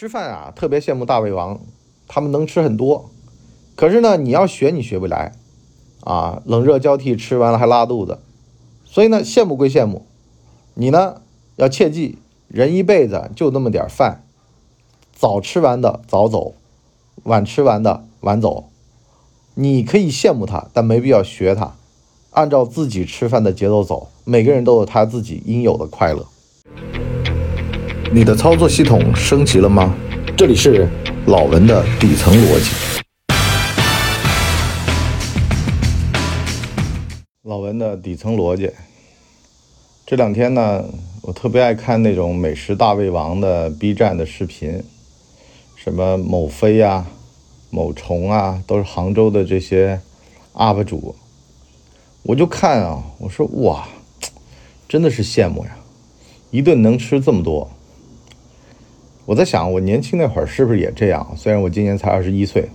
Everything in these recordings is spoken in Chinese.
吃饭啊，特别羡慕大胃王，他们能吃很多。可是呢，你要学你学不来，啊，冷热交替，吃完了还拉肚子。所以呢，羡慕归羡慕，你呢要切记，人一辈子就那么点饭，早吃完的早走，晚吃完的晚走。你可以羡慕他，但没必要学他，按照自己吃饭的节奏走。每个人都有他自己应有的快乐。你的操作系统升级了吗？这里是老文的底层逻辑。老文的底层逻辑。这两天呢，我特别爱看那种美食大胃王的 B 站的视频，什么某飞呀、某虫啊，都是杭州的这些 UP 主。我就看啊，我说哇，真的是羡慕呀，一顿能吃这么多。我在想，我年轻那会儿是不是也这样？虽然我今年才二十一岁，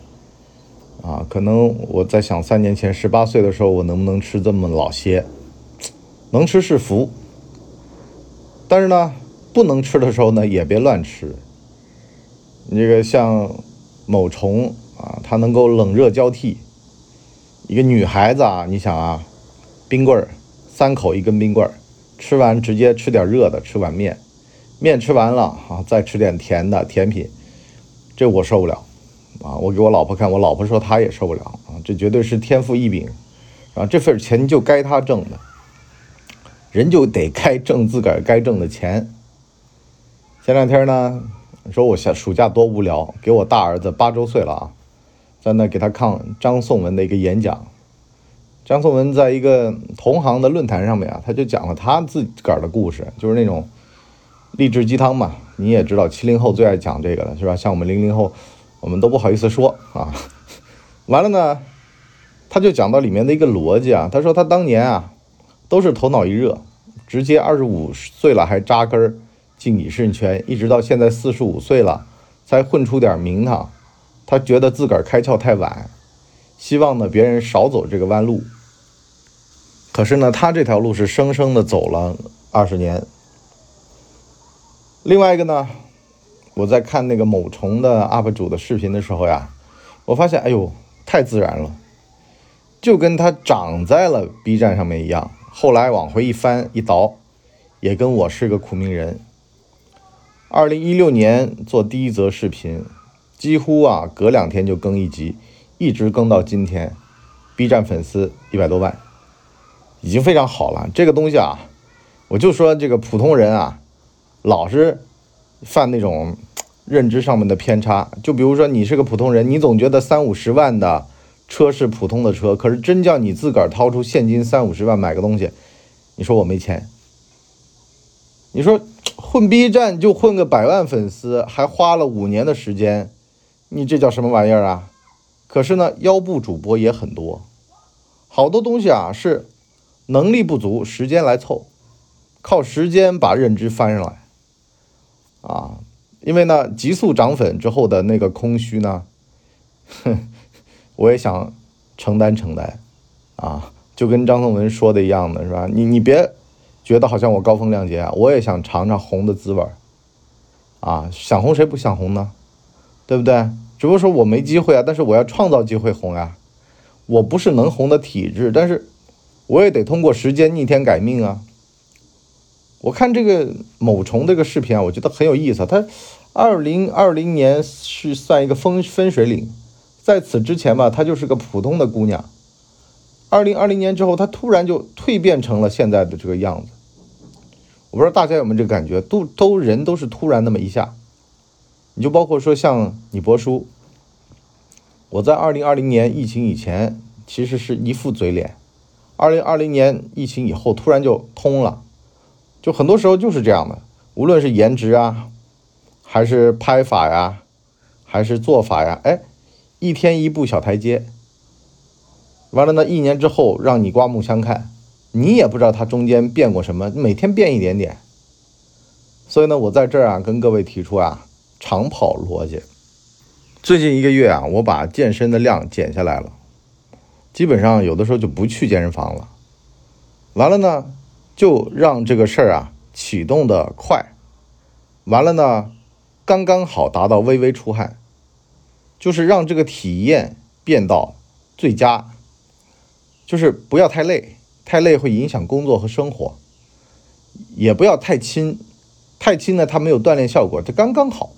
啊，可能我在想，三年前十八岁的时候，我能不能吃这么老些？能吃是福，但是呢，不能吃的时候呢，也别乱吃。这个像某虫啊，它能够冷热交替。一个女孩子啊，你想啊，冰棍儿，三口一根冰棍儿，吃完直接吃点热的，吃碗面。面吃完了啊，再吃点甜的甜品，这我受不了啊！我给我老婆看，我老婆说她也受不了啊！这绝对是天赋异禀啊！这份钱就该他挣的，人就得该挣自个儿该挣的钱。前两天呢，说我下暑假多无聊，给我大儿子八周岁了啊，在那给他看张颂文的一个演讲。张颂文在一个同行的论坛上面啊，他就讲了他自个儿的故事，就是那种。励志鸡汤嘛，你也知道，七零后最爱讲这个了，是吧？像我们零零后，我们都不好意思说啊。完了呢，他就讲到里面的一个逻辑啊，他说他当年啊，都是头脑一热，直接二十五岁了还扎根儿进影视圈，一直到现在四十五岁了才混出点名堂。他觉得自个儿开窍太晚，希望呢别人少走这个弯路。可是呢，他这条路是生生的走了二十年。另外一个呢，我在看那个某虫的 UP 主的视频的时候呀，我发现，哎呦，太自然了，就跟他长在了 B 站上面一样。后来往回一翻一倒，也跟我是个苦命人。二零一六年做第一则视频，几乎啊隔两天就更一集，一直更到今天，B 站粉丝一百多万，已经非常好了。这个东西啊，我就说这个普通人啊。老是犯那种认知上面的偏差，就比如说你是个普通人，你总觉得三五十万的车是普通的车，可是真叫你自个儿掏出现金三五十万买个东西，你说我没钱。你说混 B 站就混个百万粉丝，还花了五年的时间，你这叫什么玩意儿啊？可是呢，腰部主播也很多，好多东西啊是能力不足，时间来凑，靠时间把认知翻上来。啊，因为呢，急速涨粉之后的那个空虚呢，哼，我也想承担承担，啊，就跟张颂文说的一样的是吧？你你别觉得好像我高风亮节啊，我也想尝尝红的滋味儿，啊，想红谁不想红呢？对不对？只不过说我没机会啊，但是我要创造机会红呀。我不是能红的体质，但是我也得通过时间逆天改命啊。我看这个某虫这个视频啊，我觉得很有意思。他二零二零年是算一个分分水岭，在此之前吧，她就是个普通的姑娘。二零二零年之后，她突然就蜕变成了现在的这个样子。我不知道大家有没有这个感觉，都都人都是突然那么一下。你就包括说像你博叔，我在二零二零年疫情以前其实是一副嘴脸，二零二零年疫情以后突然就通了。就很多时候就是这样的，无论是颜值啊，还是拍法呀，还是做法呀，哎，一天一步小台阶，完了呢，一年之后让你刮目相看，你也不知道它中间变过什么，每天变一点点。所以呢，我在这儿啊，跟各位提出啊，长跑逻辑。最近一个月啊，我把健身的量减下来了，基本上有的时候就不去健身房了。完了呢。就让这个事儿啊启动的快，完了呢，刚刚好达到微微出汗，就是让这个体验变到最佳，就是不要太累，太累会影响工作和生活，也不要太轻，太轻呢它没有锻炼效果，这刚刚好，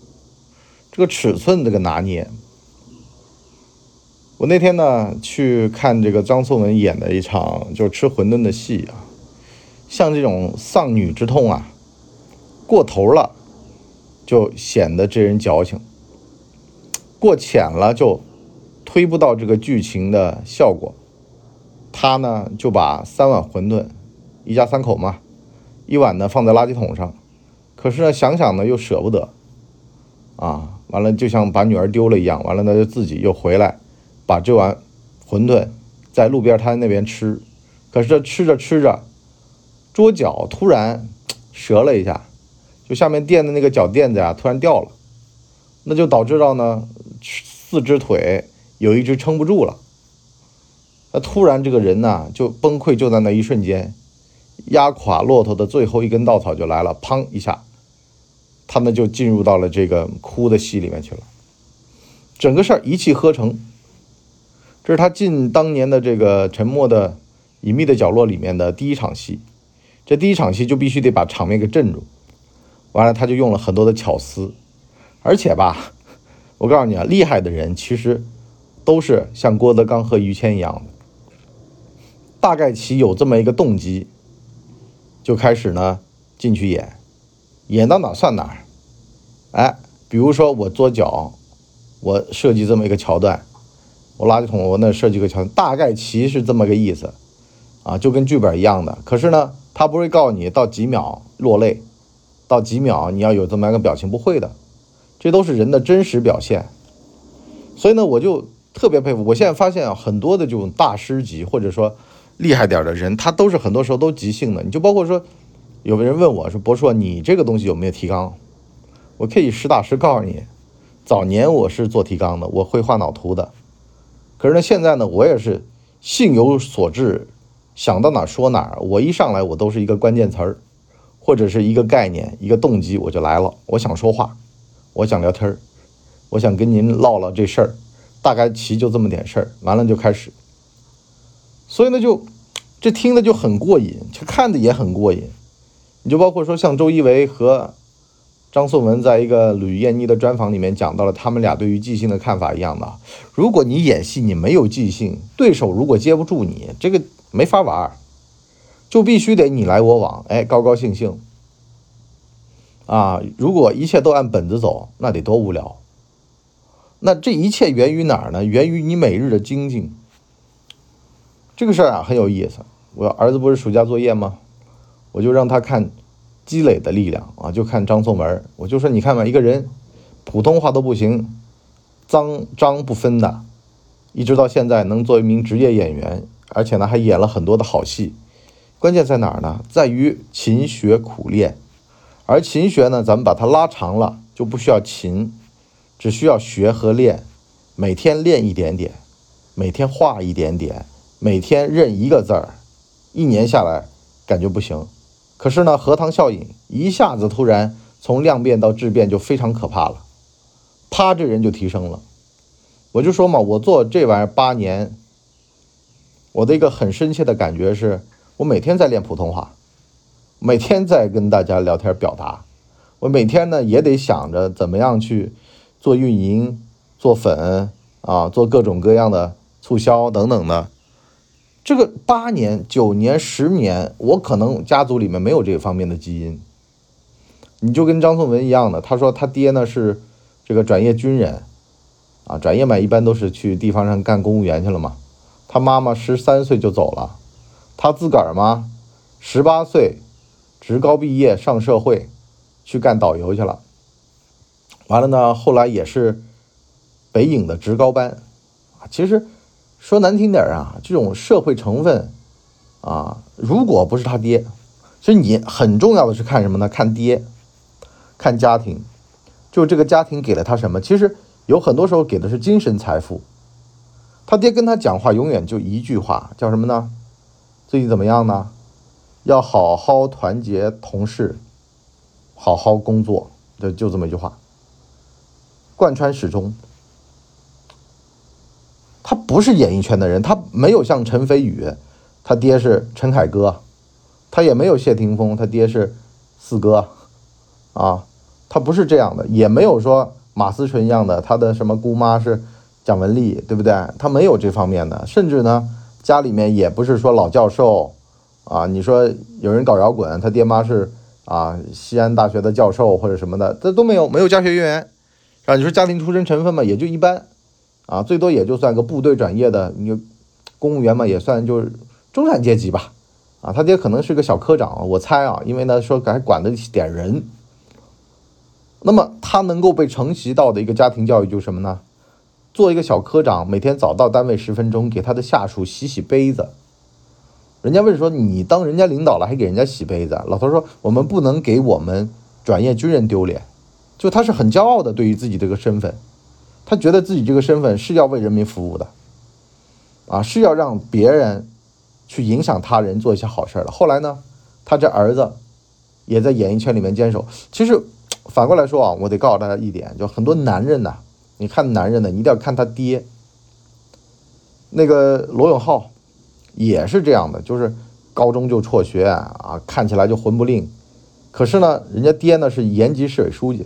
这个尺寸这个拿捏。我那天呢去看这个张颂文演的一场就是吃馄饨的戏啊，像这种丧女之痛啊，过头了。就显得这人矫情，过浅了就推不到这个剧情的效果。他呢就把三碗馄饨，一家三口嘛，一碗呢放在垃圾桶上，可是呢想想呢又舍不得，啊，完了就像把女儿丢了一样，完了呢就自己又回来，把这碗馄饨在路边摊那边吃，可是吃着吃着，桌角突然折了一下。就下面垫的那个脚垫子呀，突然掉了，那就导致到呢，四只腿有一只撑不住了。那突然这个人呢就崩溃，就在那一瞬间，压垮骆驼的最后一根稻草就来了，砰一下，他们就进入到了这个哭的戏里面去了。整个事儿一气呵成，这是他进当年的这个沉默的隐秘的角落里面的第一场戏。这第一场戏就必须得把场面给镇住。完了，他就用了很多的巧思，而且吧，我告诉你啊，厉害的人其实都是像郭德纲和于谦一样的，大概其有这么一个动机，就开始呢进去演，演到哪算哪。哎，比如说我桌角，我设计这么一个桥段，我垃圾桶我那设计个桥，大概其是这么个意思，啊，就跟剧本一样的。可是呢，他不会告诉你到几秒落泪。到几秒，你要有这么一个表情，不会的，这都是人的真实表现。所以呢，我就特别佩服。我现在发现啊，很多的这种大师级或者说厉害点的人，他都是很多时候都即兴的。你就包括说，有个人问我说：“博硕，你这个东西有没有提纲？”我可以实打实告诉你，早年我是做提纲的，我会画脑图的。可是呢，现在呢，我也是性有所至，想到哪说哪儿。我一上来，我都是一个关键词儿。或者是一个概念，一个动机，我就来了。我想说话，我想聊天儿，我想跟您唠唠这事儿，大概其就这么点事儿。完了就开始，所以呢，就这听的就很过瘾，这看的也很过瘾。你就包括说，像周一围和张颂文在一个吕燕妮的专访里面讲到了他们俩对于即兴的看法一样的。如果你演戏你没有即兴，对手如果接不住你，这个没法玩。就必须得你来我往，哎，高高兴兴啊！如果一切都按本子走，那得多无聊。那这一切源于哪儿呢？源于你每日的精进。这个事儿啊很有意思。我儿子不是暑假作业吗？我就让他看积累的力量啊，就看张颂文。我就说你看吧，一个人普通话都不行，脏张不分的，一直到现在能做一名职业演员，而且呢还演了很多的好戏。关键在哪儿呢？在于勤学苦练，而勤学呢，咱们把它拉长了，就不需要勤，只需要学和练，每天练一点点，每天画一点点，每天认一个字儿，一年下来感觉不行，可是呢，荷塘效应一下子突然从量变到质变就非常可怕了，啪，这人就提升了。我就说嘛，我做这玩意儿八年，我的一个很深切的感觉是。我每天在练普通话，每天在跟大家聊天表达。我每天呢也得想着怎么样去做运营、做粉啊，做各种各样的促销等等的。这个八年、九年、十年，我可能家族里面没有这方面的基因。你就跟张颂文一样的，他说他爹呢是这个转业军人啊，转业嘛一般都是去地方上干公务员去了嘛。他妈妈十三岁就走了。他自个儿吗？十八岁，职高毕业上社会，去干导游去了。完了呢，后来也是北影的职高班啊。其实说难听点啊，这种社会成分啊，如果不是他爹，其实你很重要的是看什么呢？看爹，看家庭，就这个家庭给了他什么？其实有很多时候给的是精神财富。他爹跟他讲话永远就一句话，叫什么呢？最近怎么样呢？要好好团结同事，好好工作，就就这么一句话。贯穿始终。他不是演艺圈的人，他没有像陈飞宇，他爹是陈凯歌，他也没有谢霆锋，他爹是四哥，啊，他不是这样的，也没有说马思纯一样的，他的什么姑妈是蒋雯丽，对不对？他没有这方面的，甚至呢，家里面也不是说老教授，啊，你说有人搞摇滚，他爹妈是啊西安大学的教授或者什么的，这都没有，没有家学渊源，啊，你说家庭出身成分嘛，也就一般。啊，最多也就算个部队转业的，你公务员嘛，也算就是中产阶级吧。啊，他爹可能是个小科长，我猜啊，因为呢说还管得起点人。那么他能够被承袭到的一个家庭教育就是什么呢？做一个小科长，每天早到单位十分钟，给他的下属洗洗杯子。人家问说你当人家领导了还给人家洗杯子？老头说我们不能给我们转业军人丢脸，就他是很骄傲的对于自己这个身份。他觉得自己这个身份是要为人民服务的，啊，是要让别人去影响他人做一些好事的。后来呢，他这儿子也在演艺圈里面坚守。其实反过来说啊，我得告诉大家一点，就很多男人呐，你看男人呢，一定要看他爹。那个罗永浩也是这样的，就是高中就辍学啊，看起来就混不吝。可是呢，人家爹呢是延吉市委书记，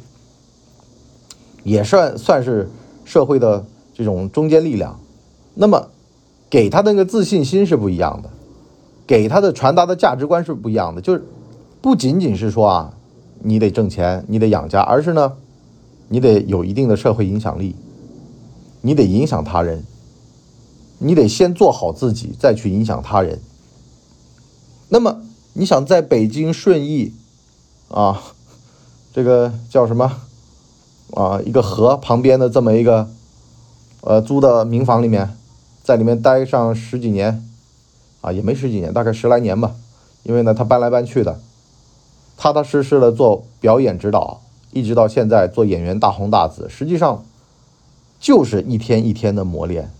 也算算是。社会的这种中坚力量，那么给他的那个自信心是不一样的，给他的传达的价值观是不一样的。就是不仅仅是说啊，你得挣钱，你得养家，而是呢，你得有一定的社会影响力，你得影响他人，你得先做好自己，再去影响他人。那么你想在北京顺义啊，这个叫什么？啊，一个河旁边的这么一个，呃，租的民房里面，在里面待上十几年，啊，也没十几年，大概十来年吧。因为呢，他搬来搬去的，踏踏实实的做表演指导，一直到现在做演员大红大紫，实际上就是一天一天的磨练。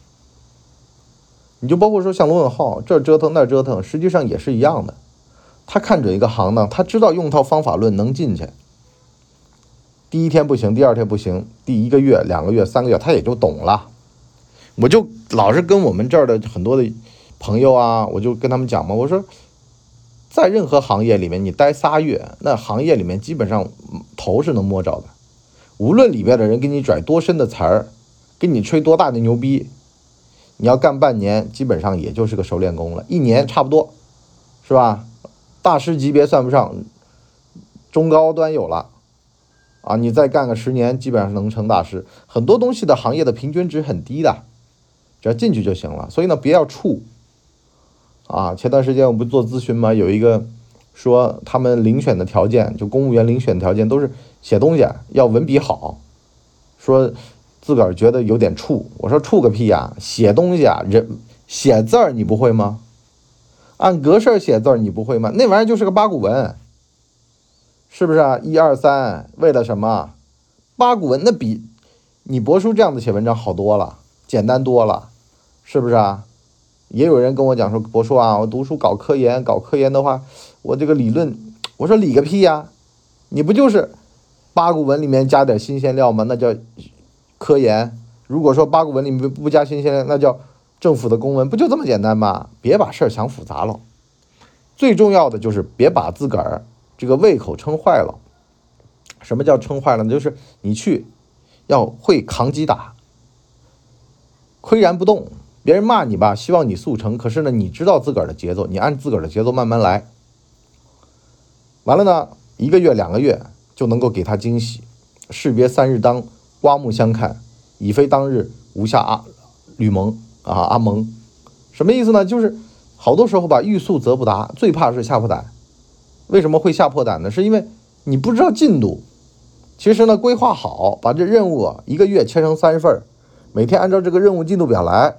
你就包括说像罗永浩这折腾那折腾，实际上也是一样的。他看准一个行当，他知道用套方法论能进去。第一天不行，第二天不行，第一个月、两个月、三个月，他也就懂了。我就老是跟我们这儿的很多的朋友啊，我就跟他们讲嘛，我说，在任何行业里面，你待仨月，那行业里面基本上头是能摸着的。无论里边的人给你拽多深的词儿，给你吹多大的牛逼，你要干半年，基本上也就是个熟练工了。一年差不多，是吧？大师级别算不上，中高端有了。啊，你再干个十年，基本上能成大师。很多东西的行业的平均值很低的，只要进去就行了。所以呢，别要怵。啊，前段时间我不做咨询吗？有一个说他们遴选的条件，就公务员遴选条件都是写东西要文笔好，说自个儿觉得有点怵。我说怵个屁呀！写东西啊，人写字儿你不会吗？按格式写字儿你不会吗？那玩意儿就是个八股文。是不是啊？一二三，为了什么？八股文那比你博叔这样的写文章好多了，简单多了，是不是啊？也有人跟我讲说，博叔啊，我读书搞科研，搞科研的话，我这个理论，我说理个屁呀！你不就是八股文里面加点新鲜料吗？那叫科研。如果说八股文里面不加新鲜料，那叫政府的公文，不就这么简单吗？别把事儿想复杂了。最重要的就是别把自个儿。这个胃口撑坏了，什么叫撑坏了呢？就是你去要会扛击打，岿然不动。别人骂你吧，希望你速成，可是呢，你知道自个儿的节奏，你按自个儿的节奏慢慢来。完了呢，一个月两个月就能够给他惊喜。士别三日当，刮目相看，已非当日无下阿吕蒙啊阿蒙，什么意思呢？就是好多时候吧，欲速则不达，最怕是吓破胆。为什么会吓破胆呢？是因为你不知道进度。其实呢，规划好，把这任务一个月切成三份儿，每天按照这个任务进度表来。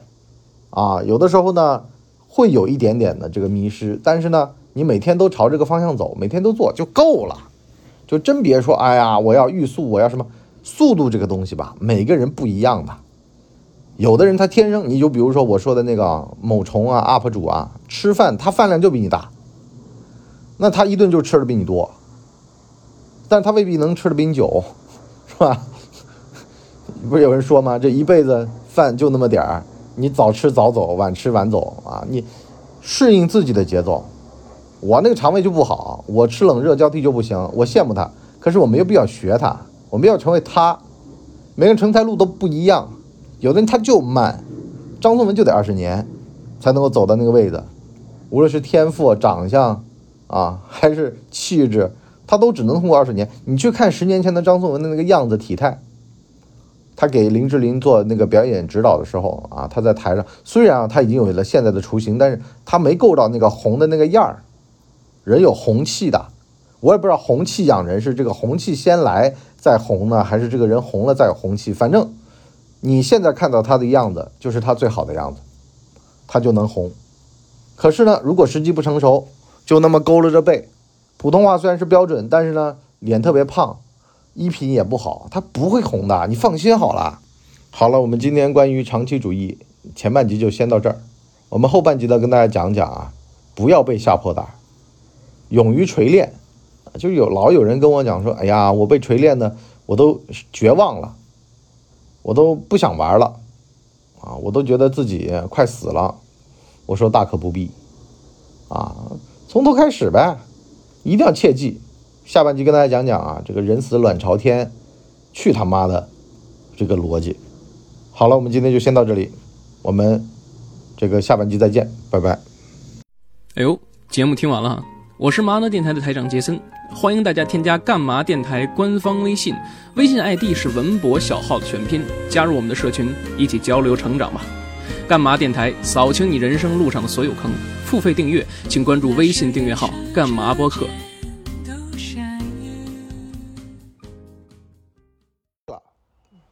啊，有的时候呢会有一点点的这个迷失，但是呢，你每天都朝这个方向走，每天都做就够了。就真别说，哎呀，我要欲速，我要什么速度这个东西吧，每个人不一样的。有的人他天生，你就比如说我说的那个某虫啊 UP 主啊，吃饭他饭量就比你大。那他一顿就吃的比你多，但他未必能吃的比你久，是吧？不是有人说吗？这一辈子饭就那么点儿，你早吃早走，晚吃晚走啊！你适应自己的节奏。我那个肠胃就不好，我吃冷热交替就不行。我羡慕他，可是我没有必要学他，我们要成为他。每个人成才路都不一样，有的人他就慢，张颂文就得二十年才能够走到那个位子，无论是天赋、长相啊，还是气质，他都只能通过二十年。你去看十年前的张颂文的那个样子、体态，他给林志玲做那个表演指导的时候啊，他在台上虽然啊他已经有了现在的雏形，但是他没够到那个红的那个样儿。人有红气的，我也不知道红气养人是这个红气先来再红呢，还是这个人红了再有红气。反正你现在看到他的样子，就是他最好的样子，他就能红。可是呢，如果时机不成熟，就那么佝偻着背，普通话虽然是标准，但是呢，脸特别胖，衣品也不好，他不会红的，你放心好了。好了，我们今天关于长期主义前半集就先到这儿，我们后半集呢跟大家讲讲啊，不要被吓破胆。勇于锤炼，就有老有人跟我讲说：“哎呀，我被锤炼的，我都绝望了，我都不想玩了，啊，我都觉得自己快死了。”我说：“大可不必，啊，从头开始呗，一定要切记。”下半集跟大家讲讲啊，这个人死卵朝天，去他妈的这个逻辑。好了，我们今天就先到这里，我们这个下半集再见，拜拜。哎呦，节目听完了。我是麻辣电台的台长杰森，欢迎大家添加干嘛电台官方微信，微信 ID 是文博小号的全拼，加入我们的社群，一起交流成长吧。干嘛电台扫清你人生路上的所有坑，付费订阅请关注微信订阅号干嘛播客。